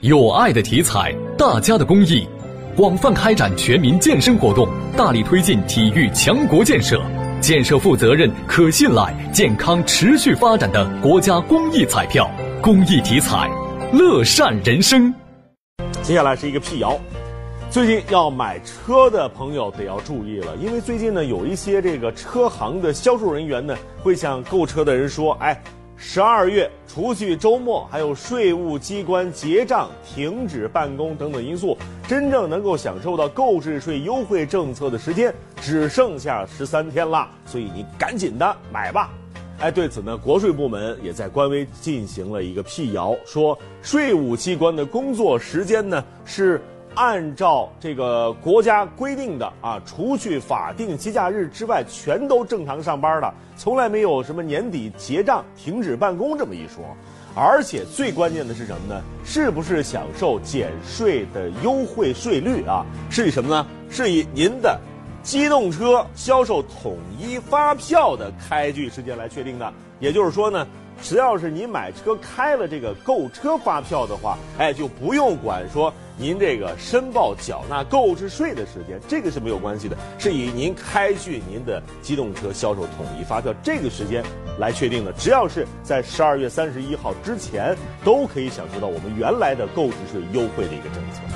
有爱的体彩，大家的公益，广泛开展全民健身活动，大力推进体育强国建设，建设负责任、可信赖、健康持续发展的国家公益彩票。公益体彩，乐善人生。接下来是一个辟谣，最近要买车的朋友得要注意了，因为最近呢，有一些这个车行的销售人员呢，会向购车的人说：“哎。”十二月，除去周末，还有税务机关结账、停止办公等等因素，真正能够享受到购置税优惠政策的时间只剩下十三天了，所以你赶紧的买吧。哎，对此呢，国税部门也在官微进行了一个辟谣，说税务机关的工作时间呢是。按照这个国家规定的啊，除去法定节假日之外，全都正常上班的，从来没有什么年底结账、停止办公这么一说。而且最关键的是什么呢？是不是享受减税的优惠税率啊？是以什么呢？是以您的机动车销售统一发票的开具时间来确定的。也就是说呢。只要是您买车开了这个购车发票的话，哎，就不用管说您这个申报缴纳购置税的时间，这个是没有关系的，是以您开具您的机动车销售统一发票这个时间来确定的。只要是在十二月三十一号之前，都可以享受到我们原来的购置税优惠的一个政策。